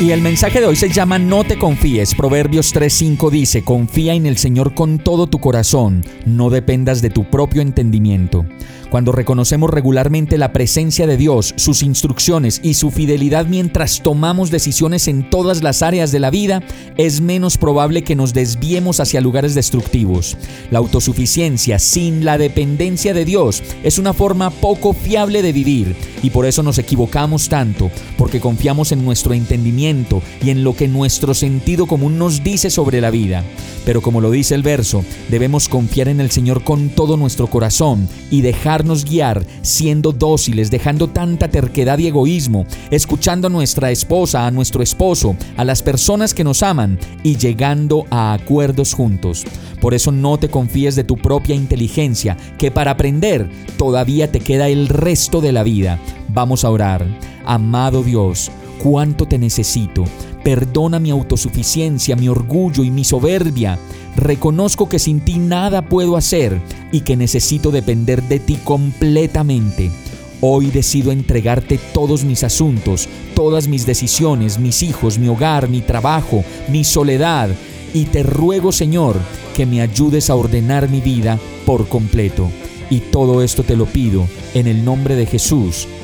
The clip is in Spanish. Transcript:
Y el mensaje de hoy se llama No te confíes. Proverbios 3:5 dice, Confía en el Señor con todo tu corazón, no dependas de tu propio entendimiento. Cuando reconocemos regularmente la presencia de Dios, sus instrucciones y su fidelidad mientras tomamos decisiones en todas las áreas de la vida, es menos probable que nos desviemos hacia lugares destructivos. La autosuficiencia sin la dependencia de Dios es una forma poco fiable de vivir y por eso nos equivocamos tanto, porque confiamos en nuestro entendimiento y en lo que nuestro sentido común nos dice sobre la vida. Pero como lo dice el verso, debemos confiar en el Señor con todo nuestro corazón y dejarnos guiar, siendo dóciles, dejando tanta terquedad y egoísmo, escuchando a nuestra esposa, a nuestro esposo, a las personas que nos aman y llegando a acuerdos juntos. Por eso no te confíes de tu propia inteligencia, que para aprender todavía te queda el resto de la vida. Vamos a orar. Amado Dios, cuánto te necesito. Perdona mi autosuficiencia, mi orgullo y mi soberbia. Reconozco que sin ti nada puedo hacer y que necesito depender de ti completamente. Hoy decido entregarte todos mis asuntos, todas mis decisiones, mis hijos, mi hogar, mi trabajo, mi soledad, y te ruego Señor que me ayudes a ordenar mi vida por completo. Y todo esto te lo pido en el nombre de Jesús.